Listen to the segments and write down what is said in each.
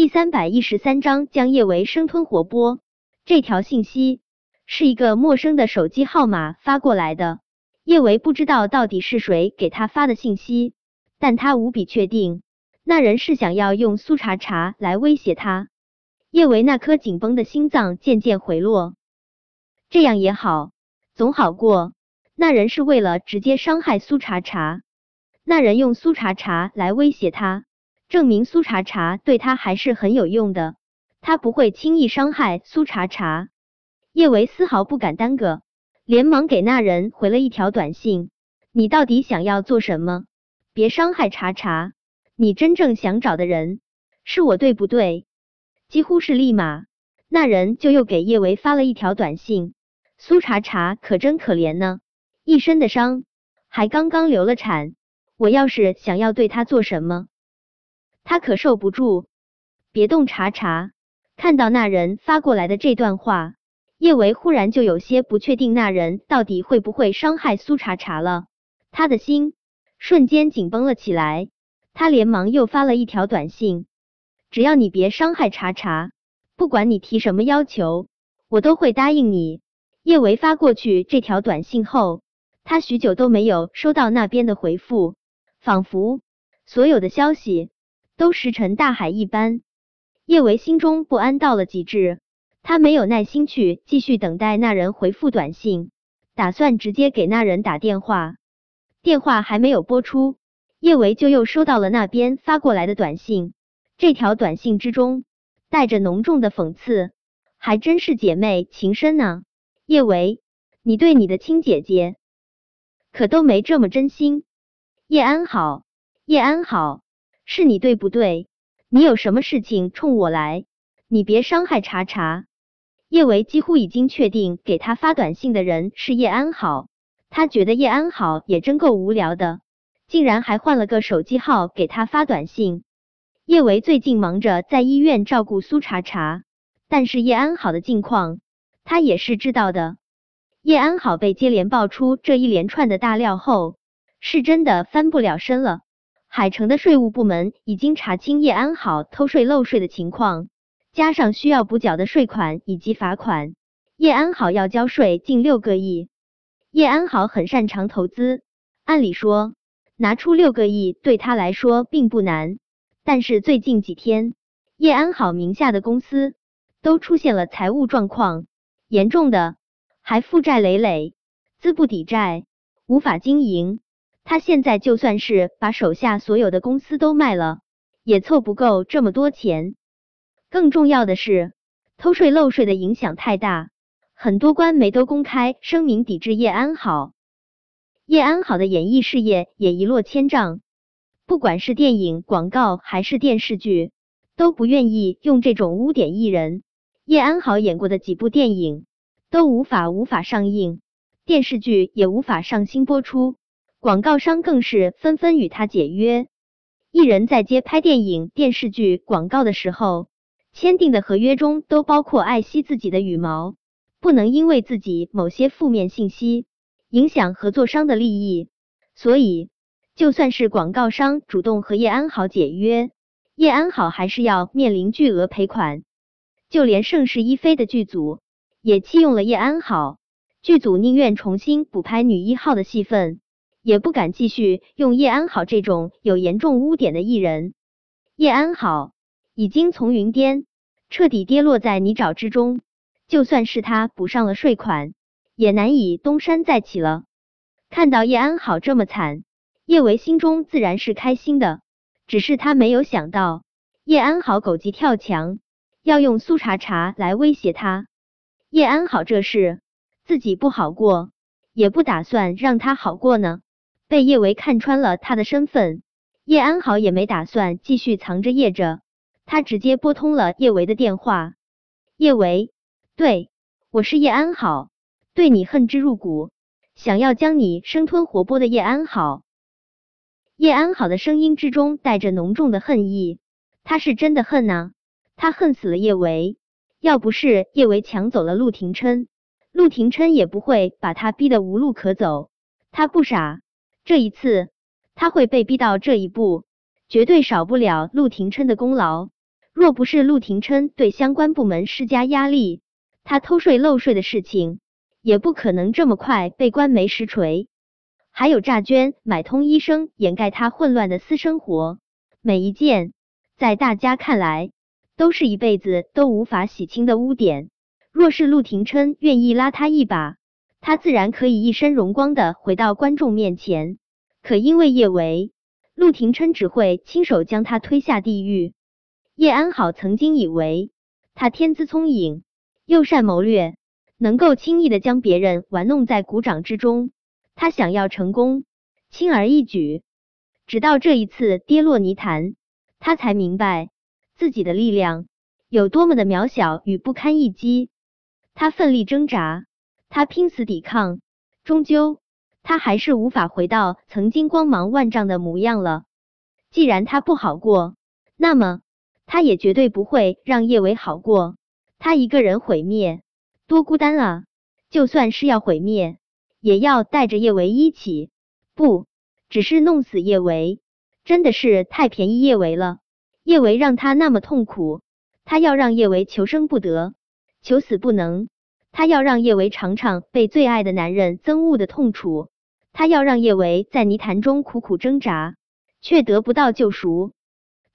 第三百一十三章将叶维生吞活剥。这条信息是一个陌生的手机号码发过来的，叶维不知道到底是谁给他发的信息，但他无比确定，那人是想要用苏茶茶来威胁他。叶维那颗紧绷的心脏渐渐回落，这样也好，总好过那人是为了直接伤害苏茶茶。那人用苏茶茶来威胁他。证明苏茶茶对他还是很有用的，他不会轻易伤害苏茶茶。叶维丝毫不敢耽搁，连忙给那人回了一条短信：“你到底想要做什么？别伤害茶茶，你真正想找的人是我，对不对？”几乎是立马，那人就又给叶维发了一条短信：“苏茶茶可真可怜呢，一身的伤，还刚刚流了产。我要是想要对他做什么？”他可受不住，别动茶茶。看到那人发过来的这段话，叶维忽然就有些不确定那人到底会不会伤害苏茶茶了。他的心瞬间紧绷了起来，他连忙又发了一条短信：“只要你别伤害茶茶，不管你提什么要求，我都会答应你。”叶维发过去这条短信后，他许久都没有收到那边的回复，仿佛所有的消息。都石沉大海一般，叶维心中不安到了极致，他没有耐心去继续等待那人回复短信，打算直接给那人打电话。电话还没有拨出，叶维就又收到了那边发过来的短信。这条短信之中带着浓重的讽刺，还真是姐妹情深呢。叶维，你对你的亲姐姐可都没这么真心。叶安好，叶安好。是你对不对？你有什么事情冲我来？你别伤害茶茶。叶维几乎已经确定给他发短信的人是叶安好，他觉得叶安好也真够无聊的，竟然还换了个手机号给他发短信。叶维最近忙着在医院照顾苏茶茶，但是叶安好的近况他也是知道的。叶安好被接连爆出这一连串的大料后，是真的翻不了身了。海城的税务部门已经查清叶安好偷税漏税的情况，加上需要补缴的税款以及罚款，叶安好要交税近六个亿。叶安好很擅长投资，按理说拿出六个亿对他来说并不难，但是最近几天，叶安好名下的公司都出现了财务状况，严重的还负债累累，资不抵债，无法经营。他现在就算是把手下所有的公司都卖了，也凑不够这么多钱。更重要的是，偷税漏税的影响太大，很多官媒都公开声明抵制叶安好。叶安好的演艺事业也一落千丈，不管是电影、广告还是电视剧，都不愿意用这种污点艺人。叶安好演过的几部电影都无法无法上映，电视剧也无法上新播出。广告商更是纷纷与他解约。艺人在接拍电影、电视剧广告的时候，签订的合约中都包括爱惜自己的羽毛，不能因为自己某些负面信息影响合作商的利益。所以，就算是广告商主动和叶安好解约，叶安好还是要面临巨额赔款。就连盛世一飞的剧组也弃用了叶安好，剧组宁愿重新补拍女一号的戏份。也不敢继续用叶安好这种有严重污点的艺人。叶安好已经从云巅彻底跌落在泥沼之中，就算是他补上了税款，也难以东山再起了。看到叶安好这么惨，叶维心中自然是开心的，只是他没有想到叶安好狗急跳墙，要用苏茶茶来威胁他。叶安好这事自己不好过，也不打算让他好过呢。被叶维看穿了他的身份，叶安好也没打算继续藏着掖着，他直接拨通了叶维的电话。叶维，对，我是叶安好，对你恨之入骨，想要将你生吞活剥的叶安好。叶安好的声音之中带着浓重的恨意，他是真的恨呐，他恨死了叶维。要不是叶维抢走了陆廷琛，陆廷琛也不会把他逼得无路可走。他不傻。这一次他会被逼到这一步，绝对少不了陆廷琛的功劳。若不是陆廷琛对相关部门施加压力，他偷税漏税的事情也不可能这么快被官媒实锤。还有诈捐、买通医生掩盖他混乱的私生活，每一件在大家看来都是一辈子都无法洗清的污点。若是陆廷琛愿意拉他一把，他自然可以一身荣光的回到观众面前。可因为叶维，陆廷琛只会亲手将他推下地狱。叶安好曾经以为他天资聪颖，又善谋略，能够轻易的将别人玩弄在股掌之中。他想要成功，轻而易举。直到这一次跌落泥潭，他才明白自己的力量有多么的渺小与不堪一击。他奋力挣扎，他拼死抵抗，终究。他还是无法回到曾经光芒万丈的模样了。既然他不好过，那么他也绝对不会让叶维好过。他一个人毁灭，多孤单啊！就算是要毁灭，也要带着叶维一起。不只是弄死叶维，真的是太便宜叶维了。叶维让他那么痛苦，他要让叶维求生不得，求死不能。他要让叶维尝尝被最爱的男人憎恶的痛楚，他要让叶维在泥潭中苦苦挣扎，却得不到救赎。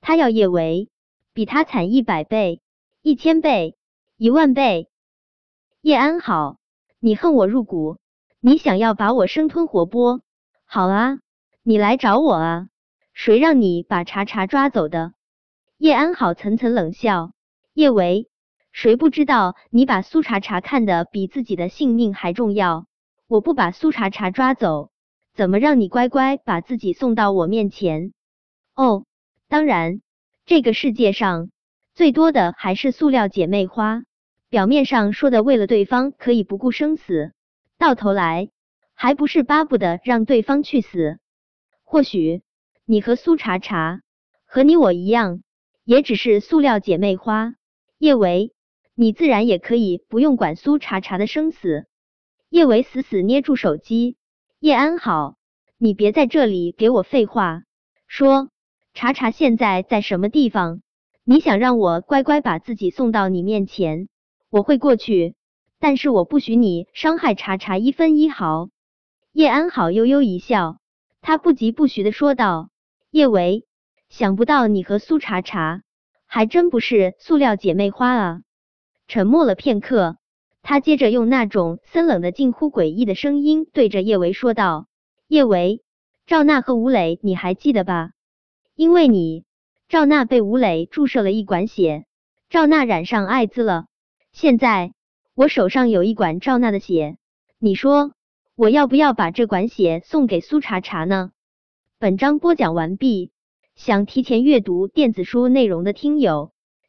他要叶维比他惨一百倍、一千倍、一万倍。叶安好，你恨我入骨，你想要把我生吞活剥？好啊，你来找我啊！谁让你把查查抓走的？叶安好层层冷笑，叶维。谁不知道你把苏茶茶看得比自己的性命还重要？我不把苏茶茶抓走，怎么让你乖乖把自己送到我面前？哦，当然，这个世界上最多的还是塑料姐妹花，表面上说的为了对方可以不顾生死，到头来还不是巴不得让对方去死。或许你和苏茶茶和你我一样，也只是塑料姐妹花。叶维。你自然也可以不用管苏茶茶的生死。叶维死死捏住手机。叶安好，你别在这里给我废话。说，茶茶现在在什么地方？你想让我乖乖把自己送到你面前，我会过去，但是我不许你伤害茶茶一分一毫。叶安好悠悠一笑，他不疾不徐的说道：“叶维，想不到你和苏茶茶还真不是塑料姐妹花啊。”沉默了片刻，他接着用那种森冷的、近乎诡异的声音对着叶维说道：“叶维，赵娜和吴磊，你还记得吧？因为你，赵娜被吴磊注射了一管血，赵娜染上艾滋了。现在我手上有一管赵娜的血，你说我要不要把这管血送给苏茶茶呢？”本章播讲完毕，想提前阅读电子书内容的听友。